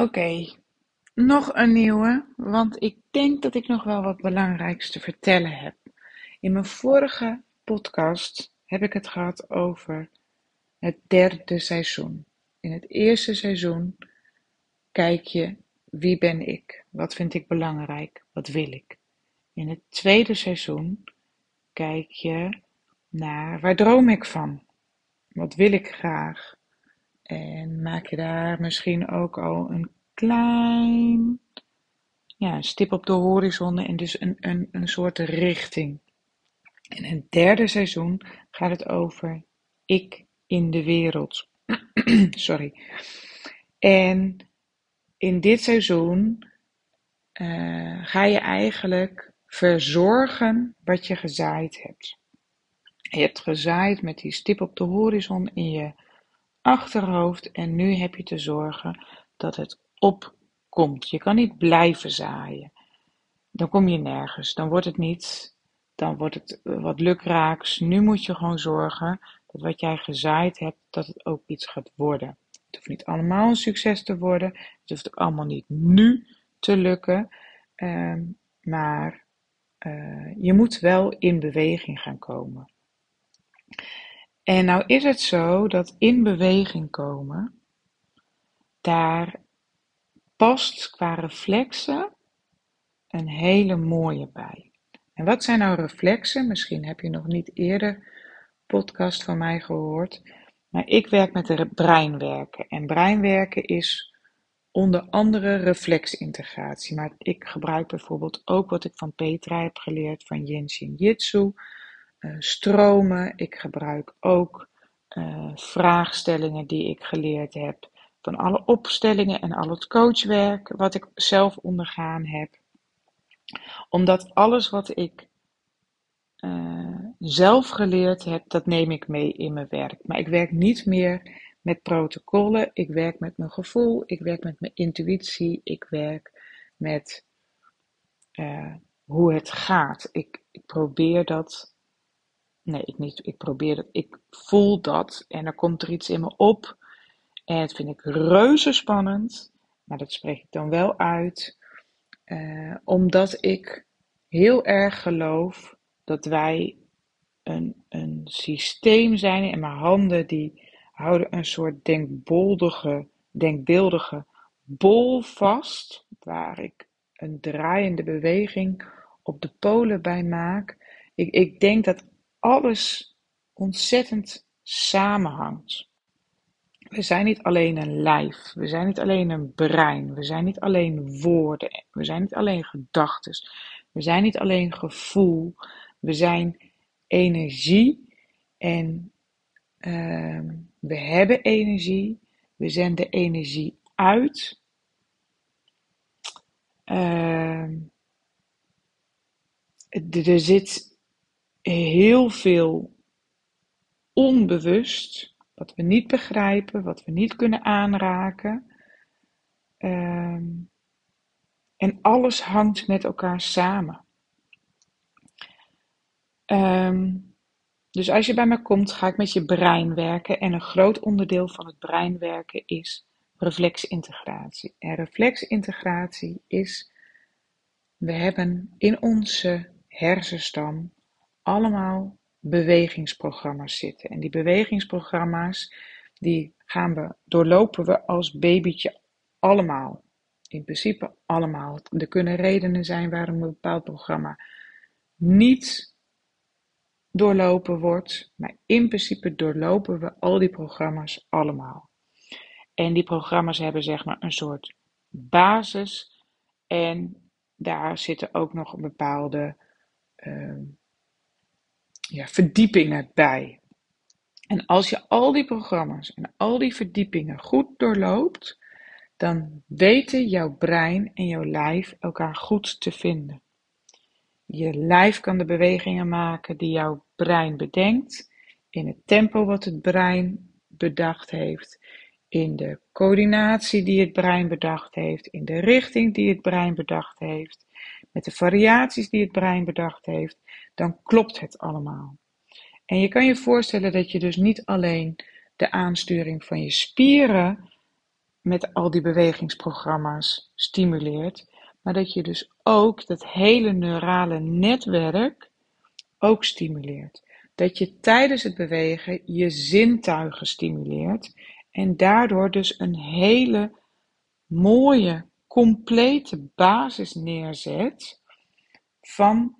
Oké, nog een nieuwe, want ik denk dat ik nog wel wat belangrijks te vertellen heb. In mijn vorige podcast heb ik het gehad over het derde seizoen. In het eerste seizoen kijk je wie ben ik, wat vind ik belangrijk, wat wil ik. In het tweede seizoen kijk je naar waar droom ik van, wat wil ik graag. En maak je daar misschien ook al een klein ja, stip op de horizon en dus een, een, een soort richting. In het derde seizoen gaat het over ik in de wereld. Sorry. En in dit seizoen uh, ga je eigenlijk verzorgen wat je gezaaid hebt. Je hebt gezaaid met die stip op de horizon in je achterhoofd en nu heb je te zorgen dat het opkomt. Je kan niet blijven zaaien. Dan kom je nergens. Dan wordt het niet. Dan wordt het wat lukraaks. Nu moet je gewoon zorgen dat wat jij gezaaid hebt, dat het ook iets gaat worden. Het hoeft niet allemaal een succes te worden. Het hoeft ook allemaal niet nu te lukken. Ehm, maar uh, je moet wel in beweging gaan komen. En nou is het zo dat in beweging komen, daar past qua reflexen een hele mooie bij. En wat zijn nou reflexen? Misschien heb je nog niet eerder podcast van mij gehoord. Maar ik werk met breinwerken. En breinwerken is onder andere reflexintegratie. Maar ik gebruik bijvoorbeeld ook wat ik van Petra heb geleerd van Yin Shin Jitsu. Eh, stromen. Ik gebruik ook uh, vraagstellingen die ik geleerd heb van alle opstellingen en al het coachwerk wat ik zelf ondergaan heb. Omdat alles wat ik uh, zelf geleerd heb, dat neem ik mee in mijn werk. Maar ik werk niet meer met protocollen. Ik werk met mijn gevoel. Ik werk met mijn intuïtie. Ik werk met hoe het gaat. Ik, ik probeer dat Nee, ik niet. Ik probeer het. Ik voel dat en er komt er iets in me op. En dat vind ik reuze spannend. Maar dat spreek ik dan wel uit. Uh, omdat ik heel erg geloof dat wij een, een systeem zijn. En mijn handen die houden een soort denkboldige, denkbeeldige bol vast. Waar ik een draaiende beweging op de polen bij maak. Ik, ik denk dat alles ontzettend samenhangt. We zijn niet alleen een lijf, we zijn niet alleen een brein, we zijn niet alleen woorden, we zijn niet alleen gedachten, we zijn niet alleen gevoel, we zijn energie en uh, we hebben energie, we zenden energie uit. Uh, er zit heel veel onbewust, wat we niet begrijpen, wat we niet kunnen aanraken. Um, en alles hangt met elkaar samen. Um, dus als je bij mij komt, ga ik met je brein werken. En een groot onderdeel van het brein werken is reflexintegratie. En reflexintegratie is, we hebben in onze hersenstam allemaal bewegingsprogramma's zitten. En die bewegingsprogramma's, die gaan we, doorlopen we als babytje allemaal. In principe allemaal. Er kunnen redenen zijn waarom een bepaald programma niet doorlopen wordt, maar in principe doorlopen we al die programma's allemaal. En die programma's hebben zeg maar een soort basis en daar zitten ook nog bepaalde uh, ja, verdiepingen bij. En als je al die programma's en al die verdiepingen goed doorloopt, dan weten jouw brein en jouw lijf elkaar goed te vinden. Je lijf kan de bewegingen maken die jouw brein bedenkt, in het tempo wat het brein bedacht heeft, in de coördinatie die het brein bedacht heeft, in de richting die het brein bedacht heeft, met de variaties die het brein bedacht heeft, dan klopt het allemaal. En je kan je voorstellen dat je dus niet alleen de aansturing van je spieren met al die bewegingsprogramma's stimuleert, maar dat je dus ook dat hele neurale netwerk ook stimuleert. Dat je tijdens het bewegen je zintuigen stimuleert en daardoor dus een hele mooie, complete basis neerzet van,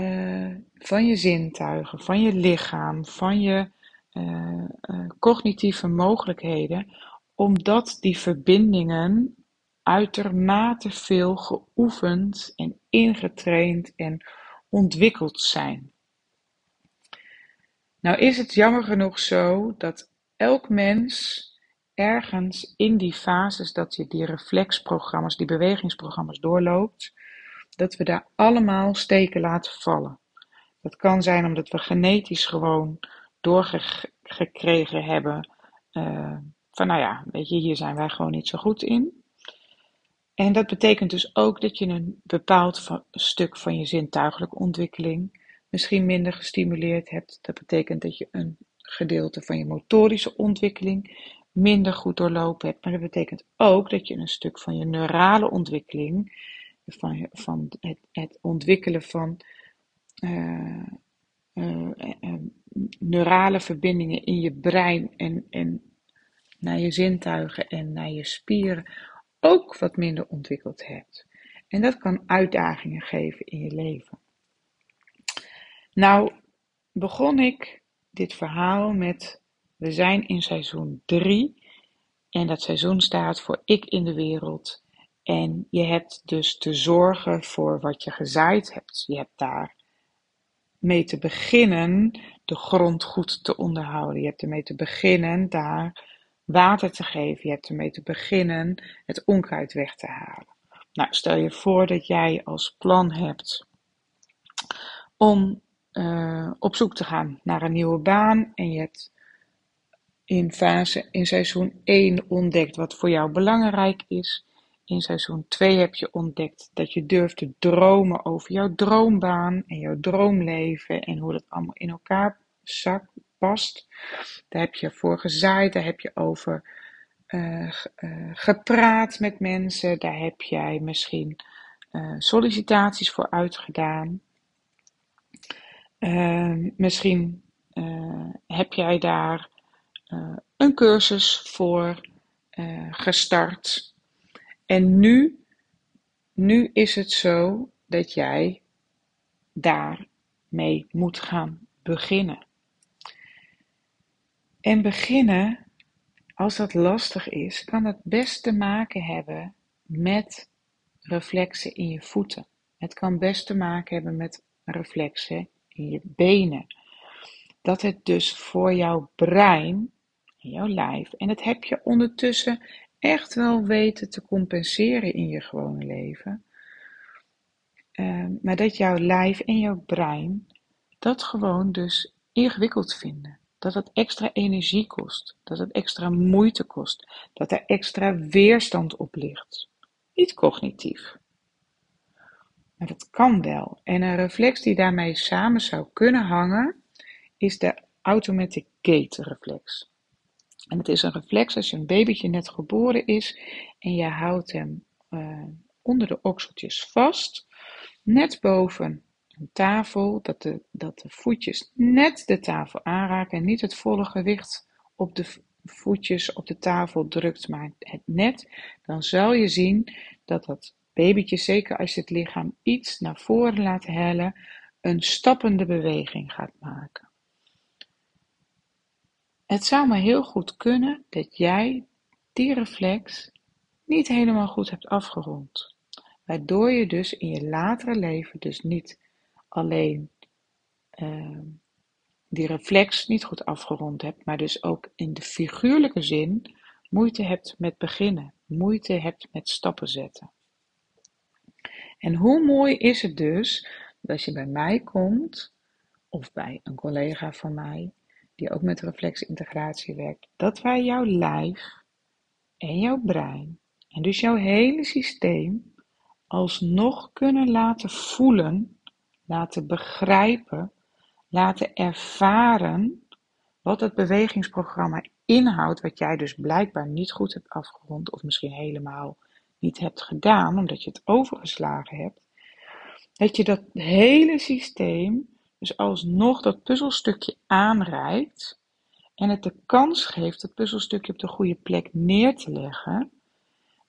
uh, van je zintuigen, van je lichaam, van je uh, uh, cognitieve mogelijkheden, omdat die verbindingen uitermate veel geoefend en ingetraind en ontwikkeld zijn. Nou is het jammer genoeg zo dat elk mens ergens in die fases dat je die reflexprogramma's, die bewegingsprogramma's doorloopt, dat we daar allemaal steken laten vallen. Dat kan zijn omdat we genetisch gewoon doorgekregen hebben uh, van nou ja, weet je, hier zijn wij gewoon niet zo goed in. En dat betekent dus ook dat je een bepaald stuk van je zintuigelijke ontwikkeling misschien minder gestimuleerd hebt. Dat betekent dat je een gedeelte van je motorische ontwikkeling minder goed doorlopen hebt. Maar dat betekent ook dat je een stuk van je neurale ontwikkeling, van, het, het ontwikkelen van uh, uh, uh, neurale verbindingen in je brein en, en naar je zintuigen en naar je spieren ook wat minder ontwikkeld hebt. En dat kan uitdagingen geven in je leven. Nou, begon ik dit verhaal met: we zijn in seizoen 3 en dat seizoen staat voor ik in de wereld. En je hebt dus te zorgen voor wat je gezaaid hebt. Je hebt daar mee te beginnen de grond goed te onderhouden. Je hebt ermee te beginnen daar water te geven. Je hebt ermee te beginnen het onkruid weg te halen. Nou, stel je voor dat jij als plan hebt om uh, op zoek te gaan naar een nieuwe baan en je hebt in fase in seizoen 1 ontdekt wat voor jou belangrijk is. In seizoen 2 heb je ontdekt dat je durft te dromen over jouw droombaan en jouw droomleven en hoe dat allemaal in elkaar past. Daar heb je voor gezaaid, daar heb je over uh, uh, gepraat met mensen, daar heb jij misschien uh, sollicitaties voor uitgedaan. misschien heb jij daar een cursus voor gestart. En nu, nu is het zo dat jij daarmee moet gaan beginnen. En beginnen, als dat lastig is, kan het best te maken hebben met reflexen in je voeten. Het kan best te maken hebben met reflexen in je benen. Dat het dus voor jouw brein, in jouw lijf, en dat heb je ondertussen echt wel weten te compenseren in je gewone leven. Uh, maar dat jouw lijf en jouw brein dat gewoon dus ingewikkeld vinden. Dat het extra energie kost, dat het extra moeite kost, dat er extra weerstand op ligt. Niet cognitief. Maar dat kan wel. En een reflex die daarmee samen zou kunnen hangen, is de automatic gate reflex. En het is een reflex als je een babytje net geboren is en je houdt hem uh, onder de okseltjes vast, net boven een tafel, dat de, dat de voetjes net de tafel aanraken en niet het volle gewicht op de voetjes op de tafel drukt, maar het net, dan zal je zien dat dat babytje, zeker als je het lichaam iets naar voren laat hellen, een stappende beweging gaat maken. Het zou maar heel goed kunnen dat jij die reflex niet helemaal goed hebt afgerond, waardoor je dus in je latere leven dus niet alleen uh, die reflex niet goed afgerond hebt, maar dus ook in de figuurlijke zin moeite hebt met beginnen, moeite hebt met stappen zetten. En hoe mooi is het dus dat je bij mij komt, of bij een collega van mij, die ook met reflexintegratie werkt, dat wij jouw lijf en jouw brein, en dus jouw hele systeem, alsnog kunnen laten voelen laten begrijpen, laten ervaren wat het bewegingsprogramma inhoudt, wat jij dus blijkbaar niet goed hebt afgerond of misschien helemaal niet hebt gedaan, omdat je het overgeslagen hebt, dat je dat hele systeem dus alsnog dat puzzelstukje aanreikt en het de kans geeft dat puzzelstukje op de goede plek neer te leggen,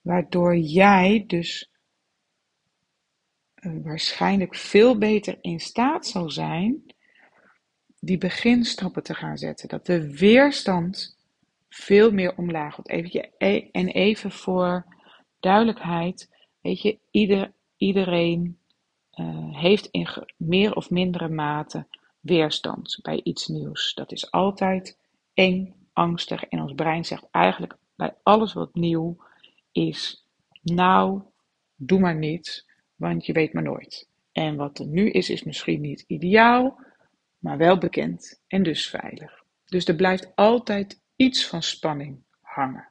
waardoor jij dus uh, waarschijnlijk veel beter in staat zal zijn die beginstappen te gaan zetten. Dat de weerstand veel meer omlaag wordt. Even, e-, en even voor duidelijkheid, weet je, ieder, iedereen uh, heeft in meer of mindere mate weerstand bij iets nieuws. Dat is altijd eng, angstig en ons brein zegt eigenlijk bij alles wat nieuw is, nou, doe maar niet, want je weet maar nooit. En wat er nu is, is misschien niet ideaal, maar wel bekend en dus veilig. Dus er blijft altijd iets van spanning hangen.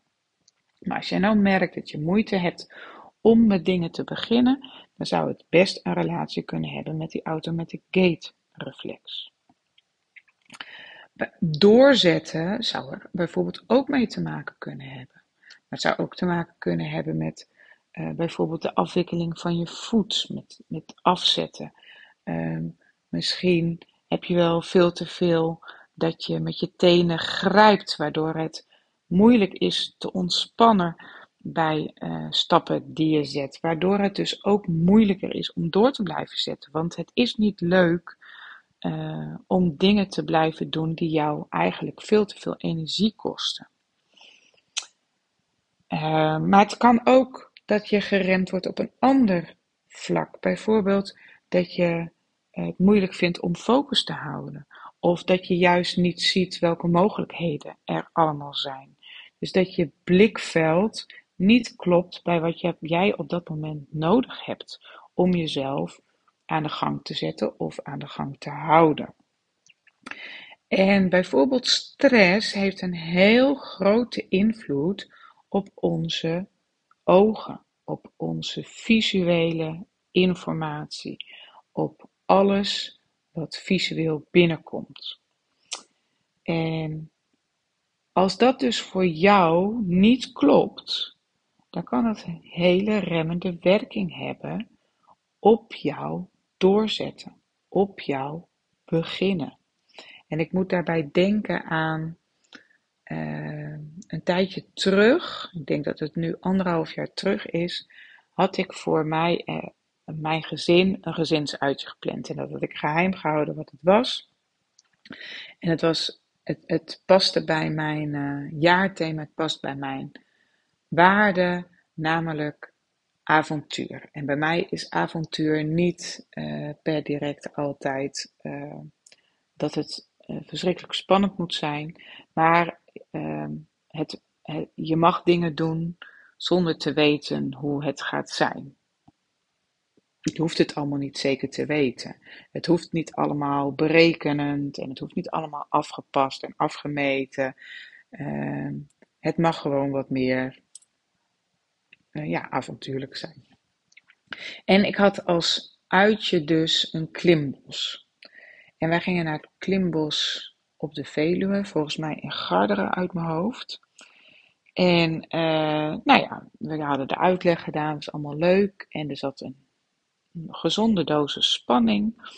Maar als jij nou merkt dat je moeite hebt om met dingen te beginnen, dan zou het best een relatie kunnen hebben met die automatic gate reflex. Doorzetten zou er bijvoorbeeld ook mee te maken kunnen hebben. Maar het zou ook te maken kunnen hebben met uh, bijvoorbeeld de afwikkeling van je voet, met, met afzetten. Uh, misschien heb je wel veel te veel dat je met je tenen grijpt, waardoor het moeilijk is te ontspannen bij uh, stappen die je zet. Waardoor het dus ook moeilijker is om door te blijven zetten. Want het is niet leuk uh, om dingen te blijven doen die jou eigenlijk veel te veel energie kosten. Uh, maar het kan ook dat je geremd wordt op een ander vlak. Bijvoorbeeld dat je het moeilijk vindt om focus te houden. Of dat je juist niet ziet welke mogelijkheden er allemaal zijn. Dus dat je blikveld niet klopt bij wat jij op dat moment nodig hebt om jezelf aan de gang te zetten of aan de gang te houden. En bijvoorbeeld stress heeft een heel grote invloed op onze ogen, op onze visuele informatie, op alles wat visueel binnenkomt. En als dat dus voor jou niet klopt, dan kan het een hele remmende werking hebben op jouw doorzetten, op jouw beginnen. En ik moet daarbij denken aan uh, een tijdje terug, ik denk dat het nu anderhalf jaar terug is, had ik voor mij, uh, mijn gezin een gezinsuitje gepland. En dat had ik geheim gehouden wat het was. En het was, het, het paste bij mijn uh, jaarthema, het past bij mijn waarde, namelijk avontuur. En bij mij is avontuur niet uh, per direct altijd uh, dat het uh, verschrikkelijk spannend moet zijn, maar ehm, het, het, je mag dingen doen zonder te weten hoe het gaat zijn. Je hoeft het allemaal niet zeker te weten. Het hoeft niet allemaal berekenend en het hoeft niet allemaal afgepast en afgemeten. Ehm, het mag gewoon wat meer uh, ja, avontuurlijk zijn. En ik had als uitje dus een klimbos. En wij gingen naar het klimbos op de Veluwe, volgens mij in Garderen uit mijn hoofd. En uh, nou ja, we hadden de uitleg gedaan, was allemaal leuk. En er zat een, gezonde dosis spanning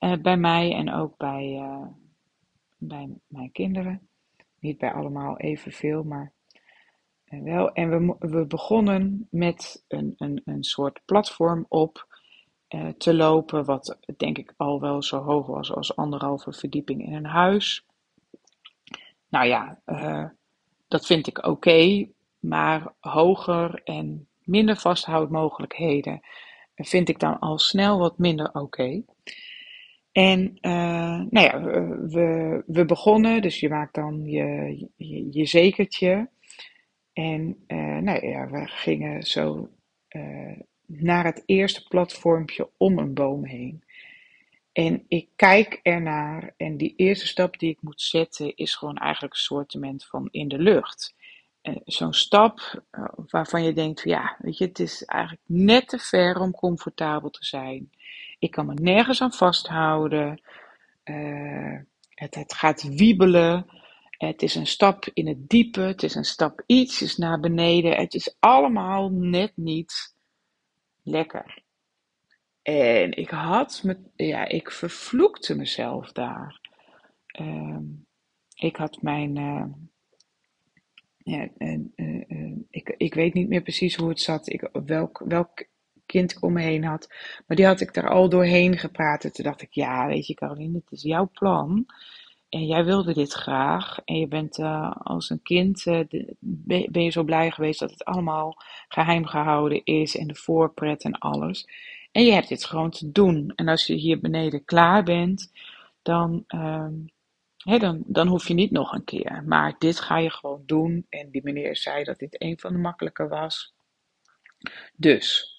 uh, bij mij en ook bij, bij mijn kinderen. Niet bij allemaal evenveel, maar wel, en we, we begonnen met een, een, een soort platform op uh, te lopen, wat denk ik al wel zo hoog was als anderhalve verdieping in een huis. Nou ja, uh, dat vind ik oké, maar hoger en minder vasthoudmogelijkheden vind ik dan al snel wat minder oké. En uh, nou ja, we, we begonnen, dus je maakt dan je, je zekertje. En uh, nou ja, we gingen zo uh, naar het eerste platformpje om een boom heen. En ik kijk ernaar en die eerste stap die ik moet zetten is gewoon eigenlijk een soortement van in de lucht. Uh, Zo'n stap waarvan je denkt, ja, weet je, het is eigenlijk net te ver om comfortabel te zijn. Ik kan me nergens aan vasthouden. Het, het gaat wiebelen. Het is een stap in het diepe, het is een stap ietsjes naar beneden. Het is allemaal net niet lekker. En ik had me, ja, ik vervloekte mezelf daar. Ehm, ik had mijn, uh, ja, uh, ik, ik weet niet meer precies hoe het zat, ik, welk, welk kind ik om me heen had. Maar die had ik er al doorheen gepraat. En toen dacht ik, ja, weet je Caroline, het is jouw plan. En jij wilde dit graag. En je bent uh, als een kind, de, ben je zo blij geweest dat het allemaal geheim gehouden is. En de voorpret en alles. En je hebt dit gewoon te doen. En als je hier beneden klaar bent, dan, uh, hè, dan, dan hoef je niet nog een keer. Maar dit ga je gewoon doen. En die meneer zei dat dit een van de makkelijke was. Dus,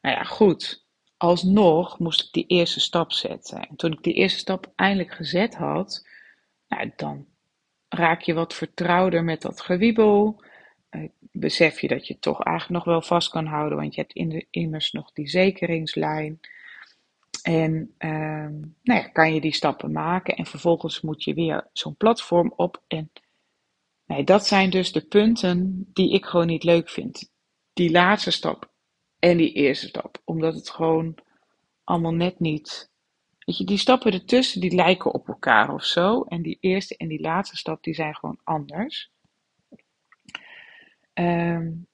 nou ja, goed. Alsnog moest ik die eerste stap zetten. En toen ik die eerste stap eindelijk gezet had, nou, dan raak je wat vertrouwder met dat gewiebel. Uh, besef je dat je het toch eigenlijk nog wel vast kan houden, want je hebt in de, immers nog die zekeringslijn. En uh, nou ja, kan je die stappen maken en vervolgens moet je weer zo'n platform op. En nee, dat zijn dus de punten die ik gewoon niet leuk vind. Die laatste stap en die eerste stap. Omdat het gewoon allemaal net niet. Weet je, die stappen ertussen die lijken op elkaar of zo. En die eerste en die laatste stap die zijn gewoon anders. Um,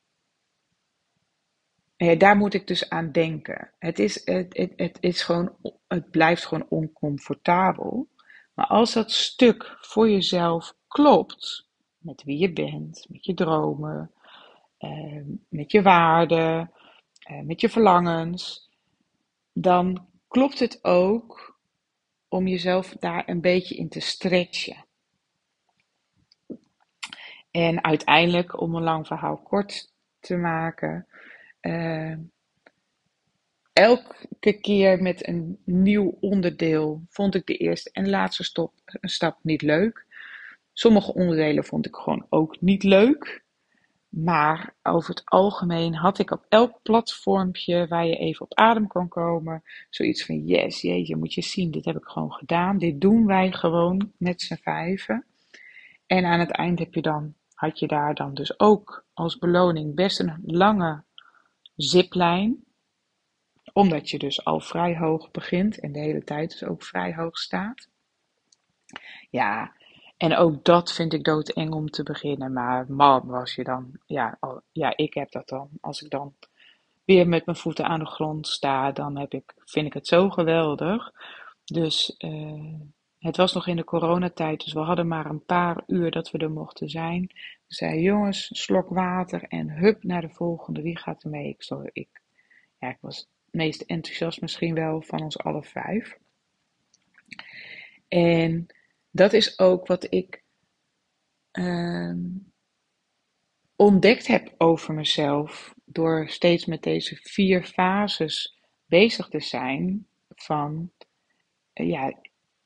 ja, daar moet ik dus aan denken. Het, is, het, het, het, is gewoon, het blijft gewoon oncomfortabel. Maar als dat stuk voor jezelf klopt, met wie je bent, met je dromen, eh, met je waarden, met je verlangens, dan klopt het ook om jezelf daar een beetje in te stretchen. En uiteindelijk, om een lang verhaal kort te maken, uh, elke keer met een nieuw onderdeel vond ik de eerste en laatste stop, stap niet leuk. Sommige onderdelen vond ik gewoon ook niet leuk. Maar over het algemeen had ik op elk platformpje waar je even op adem kon komen, zoiets van: yes, jeetje, moet je zien, dit heb ik gewoon gedaan. Dit doen wij gewoon met z'n vijven. En aan het eind heb je dan, had je daar dan dus ook als beloning best een lange ziplijn. Omdat je dus al vrij hoog begint en de hele tijd dus ook vrij hoog staat. Ja, en ook dat vind ik doodeng om te beginnen. Maar man, was je dan, ja, ja, ik heb dat dan. Als ik dan weer met mijn voeten aan de grond sta, dan heb ik, vind ik het zo geweldig. Dus uh, het was nog in de coronatijd, dus we hadden maar een paar uur dat we er mochten zijn. Ik zei, jongens, slok water en hup naar de volgende. Wie gaat er mee? Ik, ik, ja, ik was het meest enthousiast misschien wel van ons alle vijf. En dat is ook wat ik uh, ontdekt heb over mezelf door steeds met deze vier fases bezig te zijn van ja,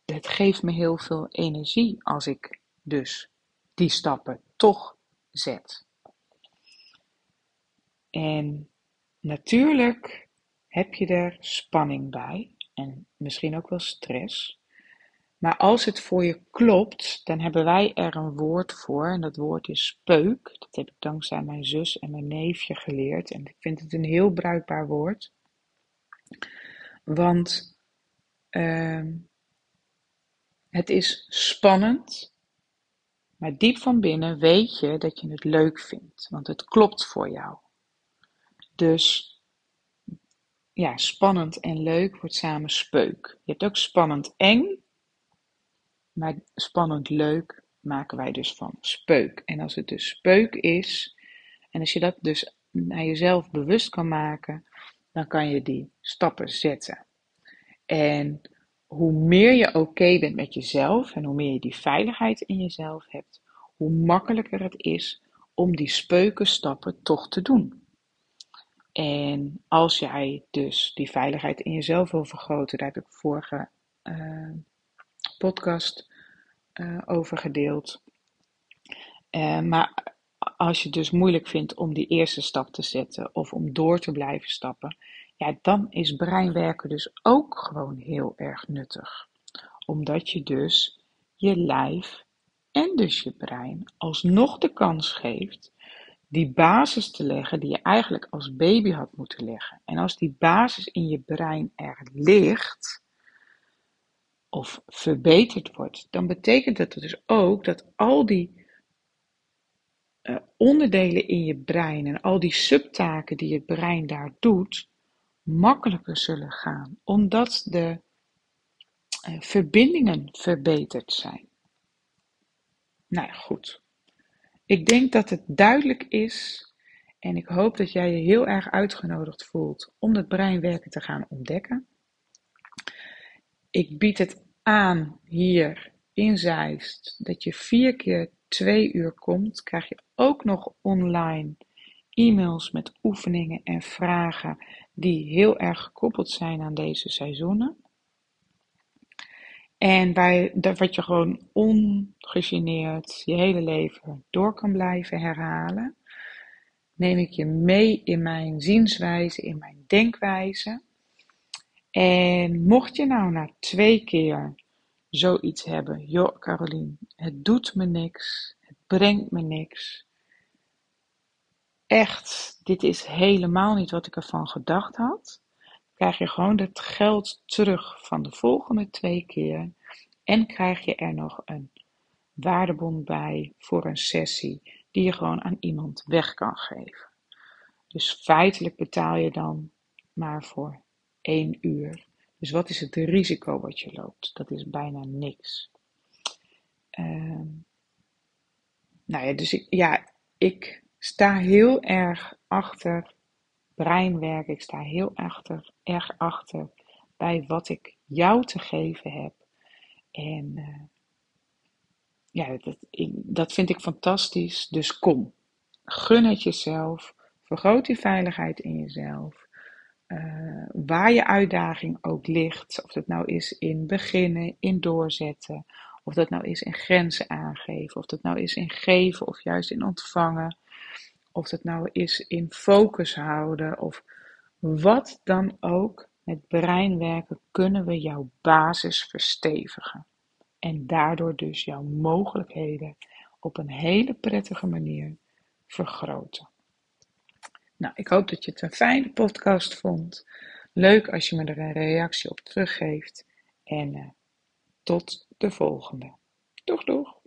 het geeft me heel veel energie als ik dus die stappen toch zet. En natuurlijk heb je er spanning bij en misschien ook wel stress. Maar als het voor je klopt, dan hebben wij er een woord voor. En dat woord is speuk. Dat heb ik dankzij mijn zus en mijn neefje geleerd. En ik vind het een heel bruikbaar woord. Want uh, het is spannend. Maar diep van binnen weet je dat je het leuk vindt. Want het klopt voor jou. Dus ja, spannend en leuk wordt samen speuk. Je hebt ook spannend eng. Maar spannend leuk maken wij dus van speuk. En als het dus speuk is, en als je dat dus naar jezelf bewust kan maken, dan kan je die stappen zetten. En hoe meer je oké bent met jezelf en hoe meer je die veiligheid in jezelf hebt, hoe makkelijker het is om die speukenstappen toch te doen. En als jij dus die veiligheid in jezelf wil vergroten, daar heb ik vorige uh, podcast over gedeeld. Uh, maar als je het dus moeilijk vindt om die eerste stap te zetten of om door te blijven stappen, ja, dan is breinwerken dus ook gewoon heel erg nuttig. Omdat je dus je lijf en dus je brein alsnog de kans geeft die basis te leggen die je eigenlijk als baby had moeten leggen. En als die basis in je brein er ligt, of verbeterd wordt, dan betekent dat dus ook dat al die uh, onderdelen in je brein en al die subtaken die het brein daar doet, makkelijker zullen gaan, omdat de uh, verbindingen verbeterd zijn. Nou goed. Ik denk dat het duidelijk is en ik hoop dat jij je heel erg uitgenodigd voelt om het breinwerken te gaan ontdekken. Ik bied het aan hier in Zeist dat je vier keer twee uur komt. Krijg je ook nog online e-mails met oefeningen en vragen die heel erg gekoppeld zijn aan deze seizoenen. En bij, wat je gewoon ongegeneerd je hele leven door kan blijven herhalen, neem ik je mee in mijn zienswijze, in mijn denkwijze. En mocht je nou na twee keer zoiets hebben, joh Carolien, het doet me niks, het brengt me niks. Echt, dit is helemaal niet wat ik ervan gedacht had. Krijg je gewoon het geld terug van de volgende twee keer. En krijg je er nog een waardebon bij voor een sessie die je gewoon aan iemand weg kan geven. Dus feitelijk betaal je dan maar voor één uur. Dus wat is het risico wat je loopt? Dat is bijna niks. Uh, nou ja, dus ik, ja, ik sta heel erg achter breinwerk. Ik sta heel achter, erg achter bij wat ik jou te geven heb. En uh, ja, dat, dat vind ik fantastisch. Dus kom, gun het jezelf. Vergroot die veiligheid in jezelf. Uh, waar je uitdaging ook ligt, of dat nou is in beginnen, in doorzetten, of dat nou is in grenzen aangeven, of dat nou is in geven of juist in ontvangen, of dat nou is in focus houden, of wat dan ook. Met breinwerken kunnen we jouw basis verstevigen en daardoor dus jouw mogelijkheden op een hele prettige manier vergroten. Nou, ik hoop dat je het een fijne podcast vond. Leuk als je me er een reactie op teruggeeft. En uh, tot de volgende. Doeg, doeg!